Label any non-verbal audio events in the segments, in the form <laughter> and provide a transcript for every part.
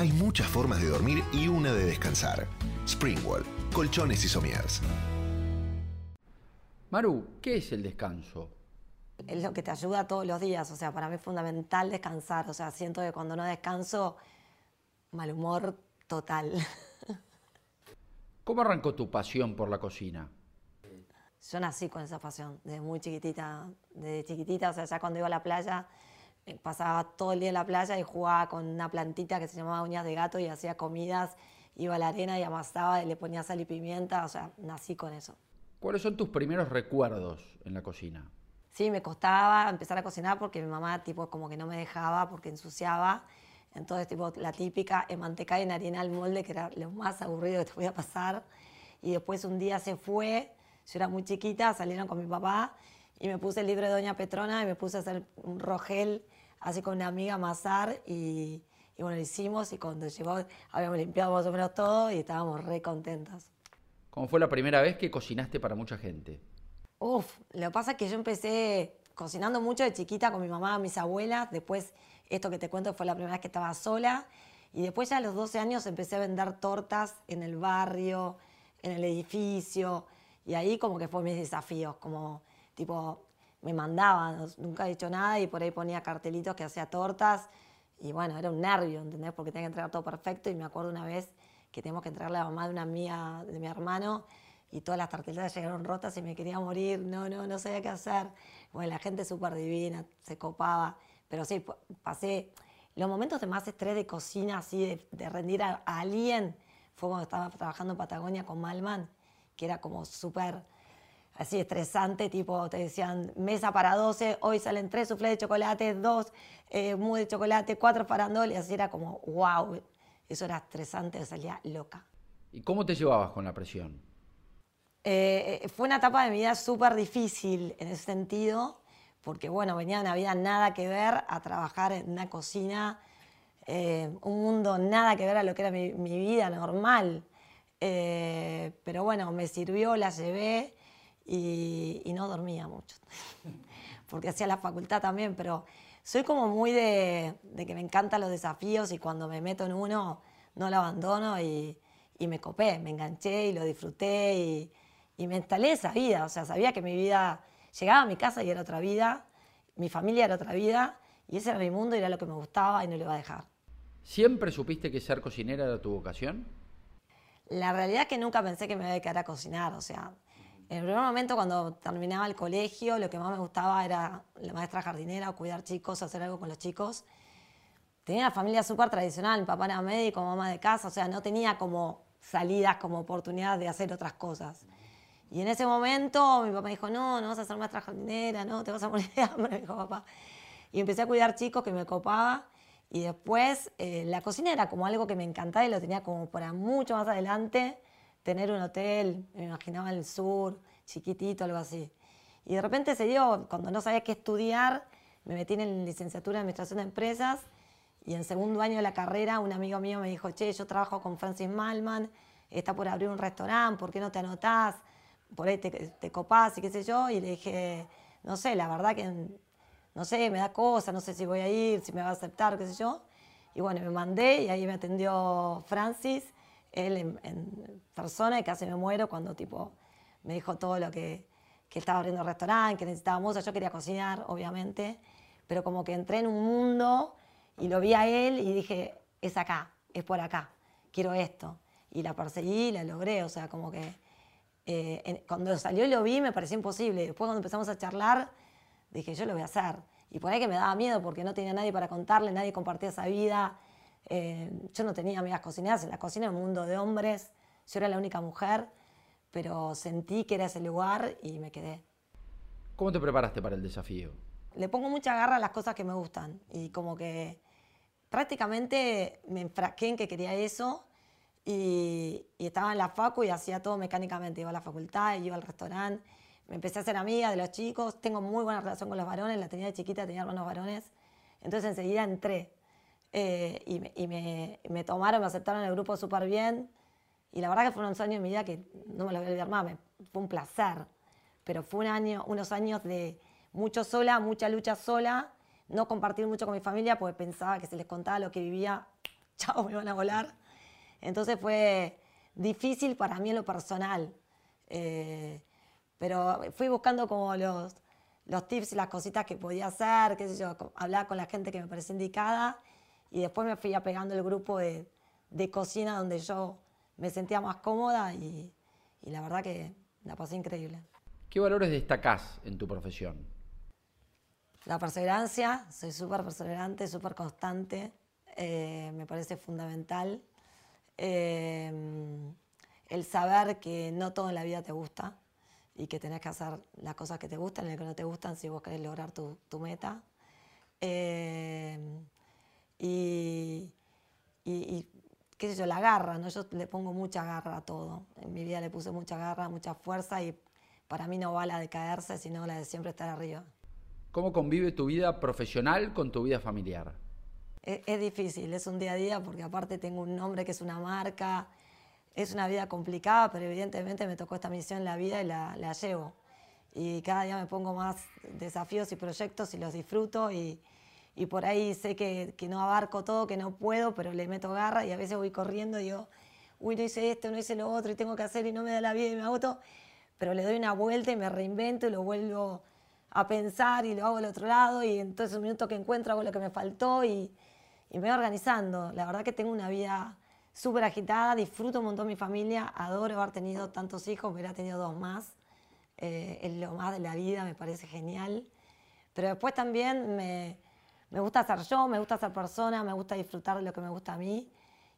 Hay muchas formas de dormir y una de descansar. Springwall, colchones y somieres. Maru, ¿qué es el descanso? Es lo que te ayuda todos los días, o sea, para mí es fundamental descansar, o sea, siento que cuando no descanso, mal humor total. <laughs> ¿Cómo arrancó tu pasión por la cocina? Yo nací con esa pasión, desde muy chiquitita, desde chiquitita, o sea, ya cuando iba a la playa, pasaba todo el día en la playa y jugaba con una plantita que se llamaba uñas de gato y hacía comidas, iba a la arena y amasaba y le ponía sal y pimienta, o sea, nací con eso. ¿Cuáles son tus primeros recuerdos en la cocina? Sí, me costaba empezar a cocinar porque mi mamá tipo como que no me dejaba porque ensuciaba. Entonces, tipo, la típica en manteca y en harina al molde, que era lo más aburrido que te podía pasar. Y después un día se fue, yo era muy chiquita, salieron con mi papá y me puse el libro de Doña Petrona y me puse a hacer un rogel así con una amiga amasar y, y bueno, lo hicimos y cuando llegó habíamos limpiado más o menos todo y estábamos re contentos. ¿Cómo fue la primera vez que cocinaste para mucha gente? Uf, lo que pasa es que yo empecé cocinando mucho de chiquita con mi mamá, mis abuelas, después esto que te cuento fue la primera vez que estaba sola y después ya a los 12 años empecé a vender tortas en el barrio, en el edificio y ahí como que fue mis desafíos, como tipo me mandaban, nunca he dicho nada y por ahí ponía cartelitos que hacía tortas y bueno, era un nervio, ¿entendés? Porque tenía que entregar todo perfecto y me acuerdo una vez que tenemos que entregarle a la mamá de una amiga de mi hermano y todas las tarteletas llegaron rotas y me quería morir, no, no, no sabía qué hacer. Bueno, la gente súper divina, se copaba, pero sí, pasé los momentos de más estrés de cocina, así de, rendir a, alguien, fue cuando estaba trabajando en Patagonia con Malman, que era como súper así estresante, tipo te decían mesa para 12, hoy salen tres suflés de chocolate, dos eh, de chocolate, cuatro farandoles, así era como wow, eso era estresante, salía loca. ¿Y cómo te llevabas con la presión? Eh, fue una etapa de mi vida súper difícil en ese sentido, porque bueno, venía de una vida nada que ver a trabajar en una cocina, eh, un mundo nada que ver a lo que era mi, vida normal. Eh, pero bueno, me sirvió, la llevé y, y no dormía mucho, <laughs> porque hacía la facultad también, pero soy como muy de, que me encantan los desafíos y cuando me meto en uno no lo abandono y, me copé, me enganché y lo disfruté y, y, me instalé esa vida. O sea, sabía que mi vida llegaba a mi casa y era otra vida, mi familia era otra vida y ese era mi mundo y era lo que me gustaba y no lo iba a dejar. ¿Siempre supiste que ser cocinera era tu vocación? La realidad es que nunca pensé que me iba a dedicar a cocinar, o sea, en el primer momento, cuando terminaba el colegio, lo que más me gustaba era la maestra jardinera, o cuidar chicos, hacer algo con los chicos. Tenía una familia súper tradicional, mi papá era médico, mamá de casa, o sea, no tenía como salidas, como oportunidades de hacer otras cosas. Y en ese momento mi papá dijo, no, no vas a ser maestra jardinera, no, te vas a morir de hambre, me <laughs> dijo papá. Y empecé a cuidar chicos que me copaba. Y después eh, la cocina era como algo que me encantaba y lo tenía como para mucho más adelante tener un hotel, me imaginaba en el sur, chiquitito, algo así. Y de repente se dio, cuando no sabía qué estudiar, me metí en licenciatura en Administración de Empresas y en segundo año de la carrera un amigo mío me dijo, che, yo trabajo con Francis Malman, está por abrir un restaurante, ¿por qué no te anotás? Por ahí te, te copás y qué sé yo. Y le dije, no sé, la verdad que, no sé, me da cosa, no sé si voy a ir, si me va a aceptar, qué sé yo. Y bueno, me mandé y ahí me atendió Francis él en, persona y casi me muero cuando tipo me dijo todo lo que, que estaba abriendo el restaurante, que necesitaba música. Yo quería cocinar, obviamente, pero como que entré en un mundo y lo vi a él y dije, es acá, es por acá, quiero esto. Y la perseguí y la logré, o sea, como que eh, cuando salió y lo vi me pareció imposible. Después cuando empezamos a charlar, dije, yo lo voy a hacer. Y por ahí que me daba miedo porque no tenía nadie para contarle, nadie compartía esa vida eh, yo no tenía amigas cocineras, en la cocina era un mundo de hombres, yo era la única mujer, pero sentí que era ese lugar y me quedé. ¿Cómo te preparaste para el desafío? Le pongo mucha garra a las cosas que me gustan y como que prácticamente me enfrasqué en que quería eso y, estaba en la facu y hacía todo mecánicamente. Iba a la facultad, iba al restaurante, me empecé a hacer amiga de los chicos, tengo muy buena relación con los varones, la tenía de chiquita, tenía hermanos varones, entonces enseguida entré. Eh, y, me, tomaron, me aceptaron en el grupo súper bien. Y la verdad que fueron unos años en mi vida que no me lo voy a olvidar más, fue un placer. Pero fue un año, unos años de mucho sola, mucha lucha sola, no compartir mucho con mi familia porque pensaba que si les contaba lo que vivía, <laughs> chao, me van a volar. Entonces fue difícil para mí en lo personal. Eh, pero fui buscando como los, los tips y las cositas que podía hacer, qué sé yo, hablar con la gente que me parecía indicada y después me fui apegando el grupo de, de cocina donde yo me sentía más cómoda y, y la verdad que la pasé increíble. ¿Qué valores destacás en tu profesión? La perseverancia, soy súper perseverante, súper constante, eh, me parece fundamental. Eh, el saber que no todo en la vida te gusta y que tenés que hacer las cosas que te gustan y las que no te gustan si vos querés lograr tu, tu meta. Eh, y, y, qué sé yo, la garra, ¿no? Yo le pongo mucha garra a todo. En mi vida le puse mucha garra, mucha fuerza y para mí no va la de caerse, sino la de siempre estar arriba. ¿Cómo convive tu vida profesional con tu vida familiar? Es, difícil, es un día a día porque aparte tengo un nombre que es una marca, es una vida complicada, pero evidentemente me tocó esta misión en la vida y la, la llevo. Y cada día me pongo más desafíos y proyectos y los disfruto y, y por ahí sé que, que, no abarco todo, que no puedo, pero le meto garra y a veces voy corriendo y digo, uy, no hice esto, no hice lo otro y tengo que hacer y no me da la vida y me agoto, pero le doy una vuelta y me reinvento y lo vuelvo a pensar y lo hago al otro lado y entonces un minuto que encuentro hago lo que me faltó y, me voy organizando. La verdad que tengo una vida súper agitada, disfruto un montón mi familia, adoro haber tenido tantos hijos, hubiera tenido dos más, eh, es lo más de la vida, me parece genial. Pero después también me, me, gusta ser yo, me gusta ser persona, me gusta disfrutar de lo que me gusta a mí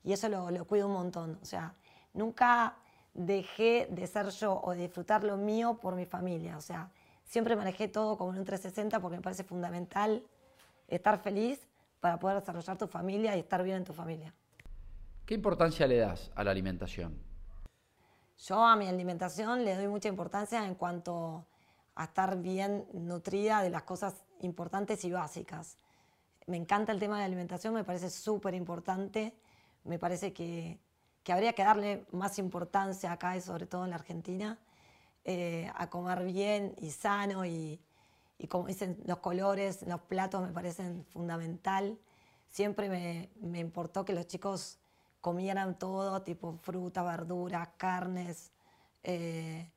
y eso lo, lo cuido un montón. O sea, nunca dejé de ser yo o de disfrutar lo mío por mi familia. O sea, siempre manejé todo como en un 360 porque me parece fundamental estar feliz para poder desarrollar tu familia y estar bien en tu familia. ¿Qué importancia le das a la alimentación? Yo a mi alimentación le doy mucha importancia en cuanto a estar bien nutrida de las cosas importantes y básicas. Me encanta el tema de la alimentación, me parece súper importante, me parece que, que, habría que darle más importancia acá, y sobre todo en la Argentina, eh, a comer bien y sano y, y, como dicen, los colores, los platos me parecen fundamental. Siempre me, me importó que los chicos comieran todo, tipo fruta, verduras, carnes. Eh,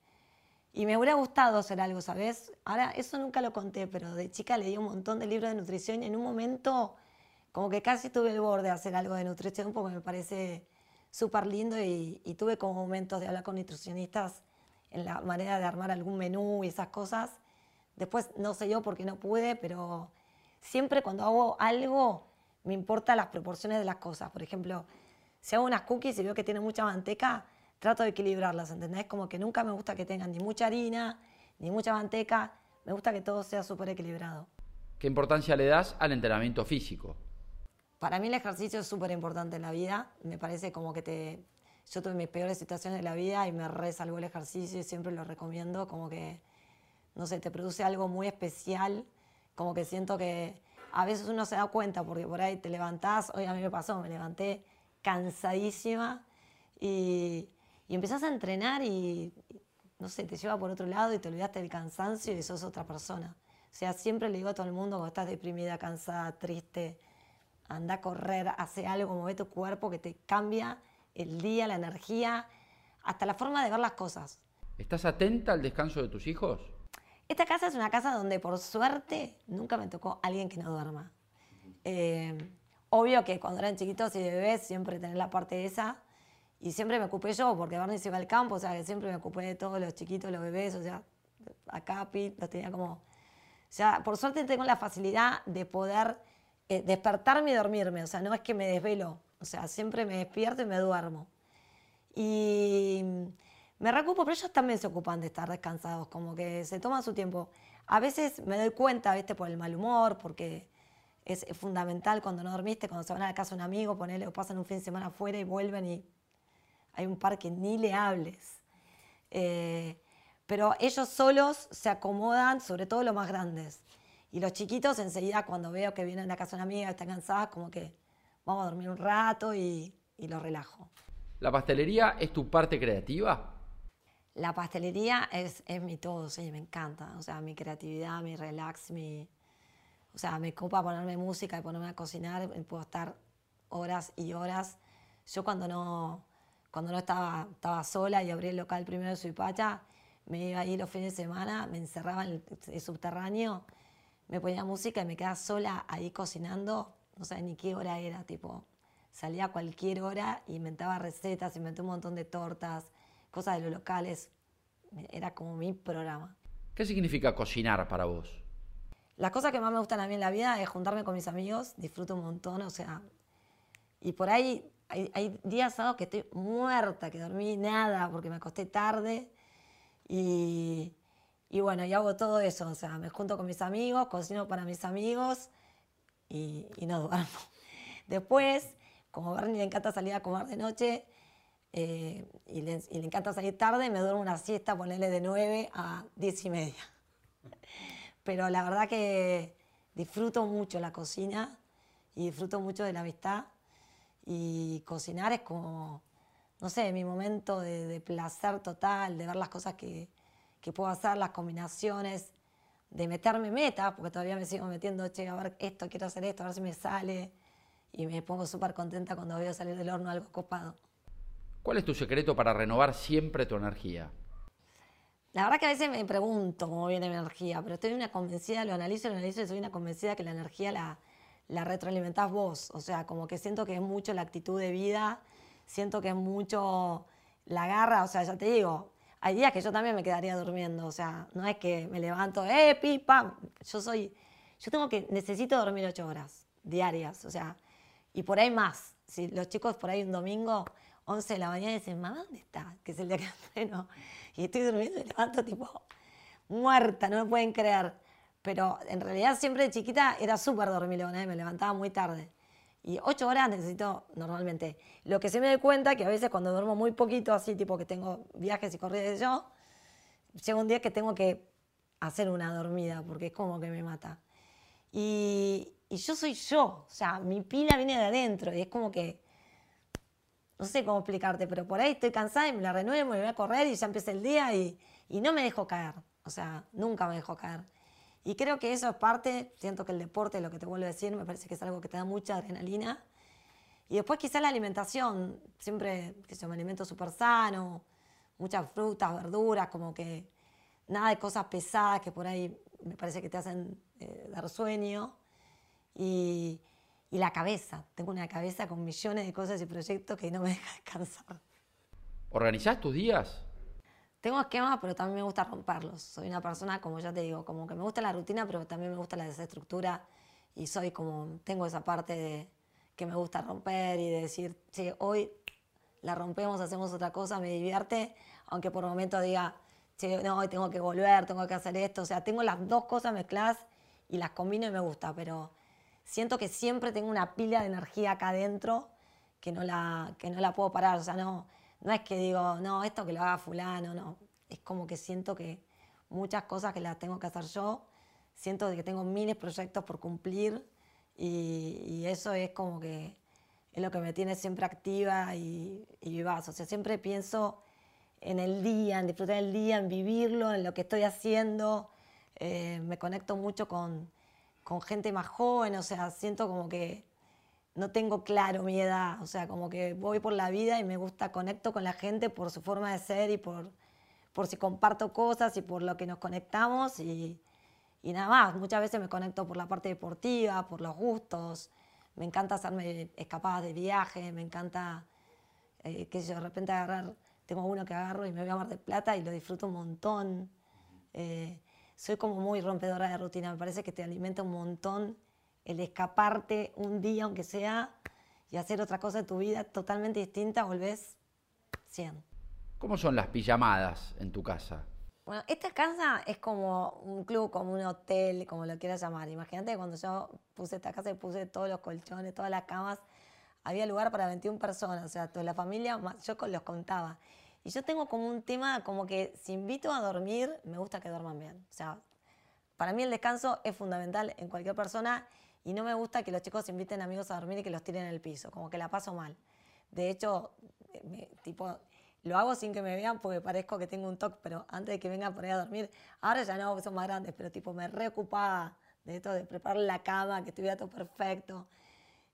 y me hubiera gustado hacer algo, ¿sabes? Ahora, eso nunca lo conté, pero de chica leí un montón de libros de nutrición y en un momento como que casi tuve el borde de hacer algo de nutrición porque me parece súper lindo y, y, tuve como momentos de hablar con nutricionistas en la manera de armar algún menú y esas cosas. Después no sé yo por qué no pude, pero siempre cuando hago algo me importan las proporciones de las cosas. Por ejemplo, si hago unas cookies y veo que tienen mucha manteca, trato de equilibrarlas, ¿entendés? Como que nunca me gusta que tengan ni mucha harina, ni mucha manteca. Me gusta que todo sea súper equilibrado. ¿Qué importancia le das al entrenamiento físico? Para mí el ejercicio es súper importante en la vida. Me parece como que te, yo tuve mis peores situaciones de la vida y me resalvó el ejercicio y siempre lo recomiendo, como que, no sé, te produce algo muy especial, como que siento que a veces uno se da cuenta porque por ahí te levantás, hoy a mí me pasó, me levanté cansadísima y, y empezás a entrenar y, no sé, te lleva por otro lado y te olvidaste del cansancio y sos otra persona. O sea, siempre le digo a todo el mundo cuando estás deprimida, cansada, triste, anda a correr, hace algo, mueve tu cuerpo que te cambia el día, la energía, hasta la forma de ver las cosas. ¿Estás atenta al descanso de tus hijos? Esta casa es una casa donde por suerte nunca me tocó alguien que no duerma. Eh, obvio que cuando eran chiquitos y bebés siempre tener la parte esa y siempre me ocupé yo porque Barney se iba al campo, o sea que siempre me ocupé de todos los chiquitos, los bebés, o sea, acá Pete los tenía como... O sea, por suerte tengo la facilidad de poder eh, despertarme y dormirme, o sea, no es que me desvelo, o sea, siempre me despierto y me duermo. Y me recupo, pero ellos también se ocupan de estar descansados, como que se toman su tiempo. A veces me doy cuenta, ¿viste? Por el mal humor, porque es, fundamental cuando no dormiste, cuando se van a la casa un amigo, ponele o pasan un fin de semana afuera y vuelven y hay un par que ni le hables. Eh, pero ellos solos se acomodan, sobre todo los más grandes. Y los chiquitos enseguida cuando veo que vienen a casa de una amiga, están cansadas, como que vamos a dormir un rato y, y lo relajo. ¿La pastelería es tu parte creativa? La pastelería es, es mi todo, sí, me encanta. O sea, mi creatividad, mi relax, mi... O sea, me copa ponerme música y ponerme a cocinar, puedo estar horas y horas. Yo cuando no, cuando no estaba, estaba sola y abrí el local primero de Suipacha, me iba ahí los fines de semana, me encerraba en el, subterráneo, me ponía música y me quedaba sola ahí cocinando, no sé ni qué hora era, tipo, salía a cualquier hora, inventaba recetas, inventé un montón de tortas, cosas de los locales, era como mi programa. ¿Qué significa cocinar para vos? Las cosas que más me gustan a mí en la vida es juntarme con mis amigos, disfruto un montón, o sea, y por ahí hay, días sábados que estoy muerta, que dormí nada porque me acosté tarde y, y, bueno, y hago todo eso, o sea, me junto con mis amigos, cocino para mis amigos y, y no duermo. <laughs> Después, como a Bernie le encanta salir a comer de noche eh, y, le, y, le, encanta salir tarde, me duermo una siesta, ponerle de 9 a 10 y media. <laughs> Pero la verdad que disfruto mucho la cocina y disfruto mucho de la amistad y cocinar es como, no sé, mi momento de, placer total, de ver las cosas que, que, puedo hacer, las combinaciones, de meterme metas, porque todavía me sigo metiendo, che, a ver esto, quiero hacer esto, a ver si me sale. Y me pongo súper contenta cuando veo salir del horno algo copado. ¿Cuál es tu secreto para renovar siempre tu energía? La verdad que a veces me pregunto cómo viene mi energía, pero estoy una convencida, lo analizo, lo analizo y soy una convencida que la energía la, la retroalimentás vos. O sea, como que siento que es mucho la actitud de vida, siento que es mucho la garra, o sea, ya te digo, hay días que yo también me quedaría durmiendo, o sea, no es que me levanto, eh, pipa, yo soy, yo tengo que, necesito dormir ocho horas diarias, o sea, y por ahí más. Si los chicos por ahí un domingo, 11 de la mañana, dicen, mamá, ¿dónde está? Que es el día que <laughs> entreno. Y estoy durmiendo y levanto tipo muerta, no me pueden creer. Pero en realidad siempre de chiquita era súper dormilona, ¿eh? me levantaba muy tarde. Y ocho horas necesito normalmente. Lo que se me doy cuenta que a veces cuando duermo muy poquito, así tipo que tengo viajes y corridas yo, llega un día que tengo que hacer una dormida porque es como que me mata. Y, yo soy yo, o sea, mi pila viene de adentro y es como que, no sé cómo explicarte, pero por ahí estoy cansada y me la renuevo y me voy a correr y ya empieza el día y, y no me dejo caer, o sea, nunca me dejo caer. Y creo que eso es parte, siento que el deporte, lo que te vuelvo a decir, me parece que es algo que te da mucha adrenalina. Y después quizá la alimentación, siempre que yo me alimento súper sano, muchas frutas, verduras, como que nada de cosas pesadas que por ahí me parece que te hacen eh, dar sueño. Y, la cabeza, tengo una cabeza con millones de cosas y proyectos que no me deja <laughs> descansar. ¿Organizás tus días? Tengo esquemas, pero también me gusta romperlos. Soy una persona, como ya te digo, como que me gusta la rutina, pero también me gusta la desestructura y soy como, tengo esa parte de que me gusta romper y de decir, sí, hoy la rompemos, hacemos otra cosa, me divierte, aunque por momento diga, che, no, hoy tengo que volver, tengo que hacer esto. O sea, tengo las dos cosas mezcladas y las combino y me gusta, pero siento que siempre tengo una pila de energía acá adentro que no la, que no la puedo parar. O sea, no, no es que digo, no, esto que lo haga fulano, no. Es como que siento que muchas cosas que las tengo que hacer yo, siento que tengo miles de proyectos por cumplir y, eso es como que es lo que me tiene siempre activa y, y vivaz. O sea, siempre pienso en el día, en disfrutar el día, en vivirlo, en lo que estoy haciendo. Eh, me conecto mucho con, con gente más joven, o sea, siento como que no tengo claro mi edad, o sea, como que voy por la vida y me gusta, conecto con la gente por su forma de ser y por, por si comparto cosas y por lo que nos conectamos y, y nada más. Muchas veces me conecto por la parte deportiva, por los gustos, me encanta hacerme escapadas de viaje, me encanta, eh, que yo de repente agarrar, tengo uno que agarro y me voy a Mar de Plata y lo disfruto un montón. Eh, soy como muy rompedora de rutina, me parece que te alimenta un montón el escaparte un día, aunque sea, y hacer otra cosa de tu vida totalmente distinta, volvés 100. ¿Cómo son las pijamadas en tu casa? Bueno, esta casa es como un club, como un hotel, como lo quieras llamar. Imagínate cuando yo puse esta casa y puse todos los colchones, todas las camas, había lugar para 21 personas, o sea, toda la familia, yo los contaba. Y yo tengo como un tema, como que si invito a dormir, me gusta que duerman bien. O sea, para mí el descanso es fundamental en cualquier persona y no me gusta que los chicos inviten amigos a dormir y que los tiren en el piso, como que la paso mal. De hecho, tipo, lo hago sin que me vean porque parezco que tengo un toque, pero antes de que vengan por ahí a dormir, ahora ya no, son más grandes, pero tipo me reocupaba de esto, de preparar la cama, que estuviera todo perfecto.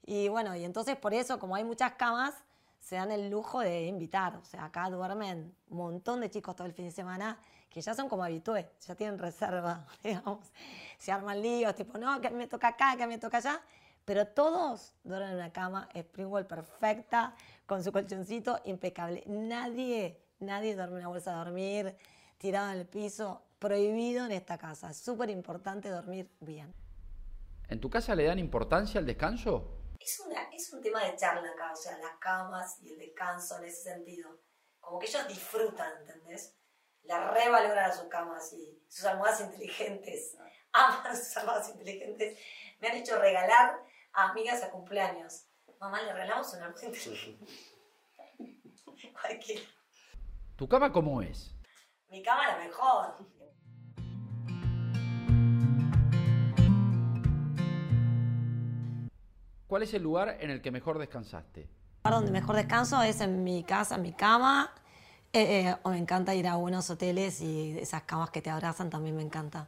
Y bueno, y entonces por eso, como hay muchas camas, se dan el lujo de invitar. O sea, acá duermen un montón de chicos todo el fin de semana que ya son como habitué, ya tienen reserva, <laughs> digamos. Se arman líos, tipo, no, que me toca acá, que me toca allá. Pero todos duermen en una cama Springwell perfecta, con su colchoncito impecable. Nadie, nadie duerme en una bolsa de dormir, tirado en el piso. Prohibido en esta casa. Es súper importante dormir bien. ¿En tu casa le dan importancia al descanso? Es, una, es un tema de charla acá, o sea, las camas y el descanso en ese sentido. Como que ellos disfrutan, ¿entendés? La revaloran a sus camas y sus almohadas inteligentes. Aman sus almohadas inteligentes. Me han hecho regalar a amigas a cumpleaños. Mamá, le regalamos una almohada inteligente. <laughs> Cualquiera. ¿Tu cama cómo es? Mi cama es la mejor. ¿Cuál es el lugar en el que mejor descansaste? El lugar donde mejor descanso es en mi casa, en mi cama. Eh, eh, o me encanta ir a buenos hoteles y esas camas que te abrazan también me encanta.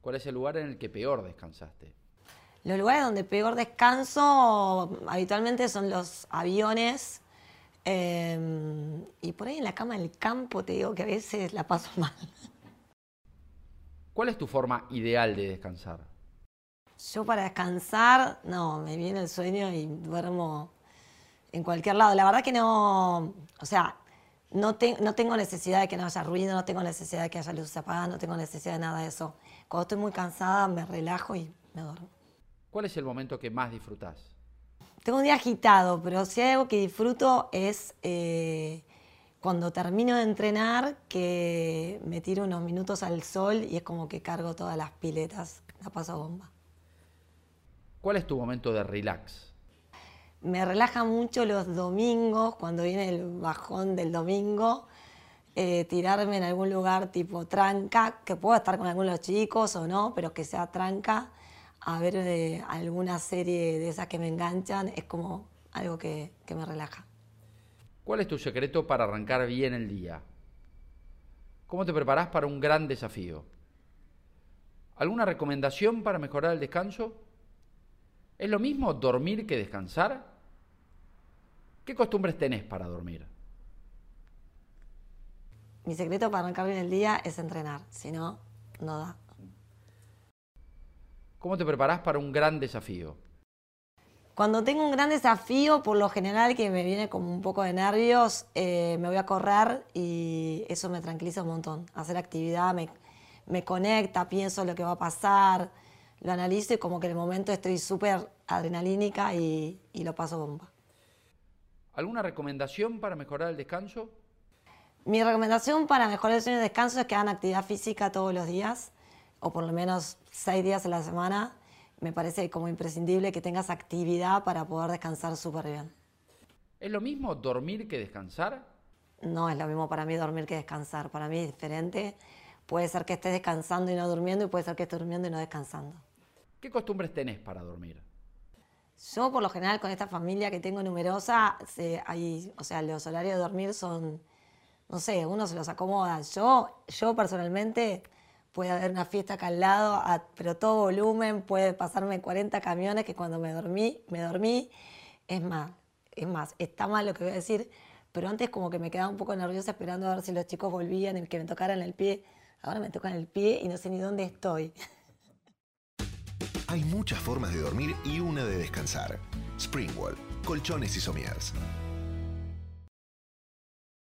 ¿Cuál es el lugar en el que peor descansaste? Los lugares donde peor descanso habitualmente son los aviones. eh, y por ahí en la cama del campo te digo que a veces la paso <laughs> mal. ¿Cuál es tu forma ideal de descansar? Yo para descansar, no, me viene el sueño y duermo en cualquier lado. La verdad que no, o sea, no, te- no tengo necesidad de que no haya ruido, no tengo necesidad de que haya luces apagadas, no tengo necesidad de nada de eso. Cuando estoy muy cansada me relajo y me duermo. ¿Cuál es el momento que más disfrutás? Tengo un día agitado, pero si hay algo que disfruto es eh, cuando termino de entrenar, que me tiro unos minutos al sol y es como que cargo todas las piletas, la paso bomba. ¿Cuál es tu momento de relax? Me relaja mucho los domingos, cuando viene el bajón del domingo, eh, tirarme en algún lugar tipo tranca, que puedo estar con algunos chicos o no, pero que sea tranca, a ver eh, alguna serie de esas que me enganchan, es como algo que, que me relaja. ¿Cuál es tu secreto para arrancar bien el día? ¿Cómo te preparás para un gran desafío? ¿Alguna recomendación para mejorar el descanso? ¿Es lo mismo dormir que descansar? ¿Qué costumbres tenés para dormir? Mi secreto para arrancar bien el día es entrenar, si no, no da. ¿Cómo te preparás para un gran desafío? Cuando tengo un gran desafío, por lo general que me viene como un poco de nervios, eh, me voy a correr y eso me tranquiliza un montón. Hacer actividad me, me conecta, pienso lo que va a pasar, lo analizo y como que en el momento estoy súper adrenalínica y, y lo paso bomba. ¿Alguna recomendación para mejorar el descanso? Mi recomendación para mejorar el sueño y descanso es que hagan actividad física todos los días, o por lo menos seis días a la semana. Me parece como imprescindible que tengas actividad para poder descansar súper bien. ¿Es lo mismo dormir que descansar? No es lo mismo para mí dormir que descansar. Para mí es diferente. Puede ser que estés descansando y no durmiendo, y puede ser que estés durmiendo y no descansando. ¿Qué costumbres tenés para dormir? Yo, por lo general, con esta familia que tengo numerosa, se- hay, o sea, los horarios de dormir son, no sé, uno se los acomoda. Yo, yo personalmente, puede haber una fiesta acá al lado, a- pero todo volumen, puede pasarme 40 camiones que cuando me dormí, me dormí. Es más, es más, está mal lo que voy a decir, pero antes como que me quedaba un poco nerviosa esperando a ver si los chicos volvían y que me tocaran el pie. Ahora me tocan el pie y no sé ni dónde estoy. <laughs> Hay muchas formas de dormir y una de descansar. Springwall, colchones y sommiers.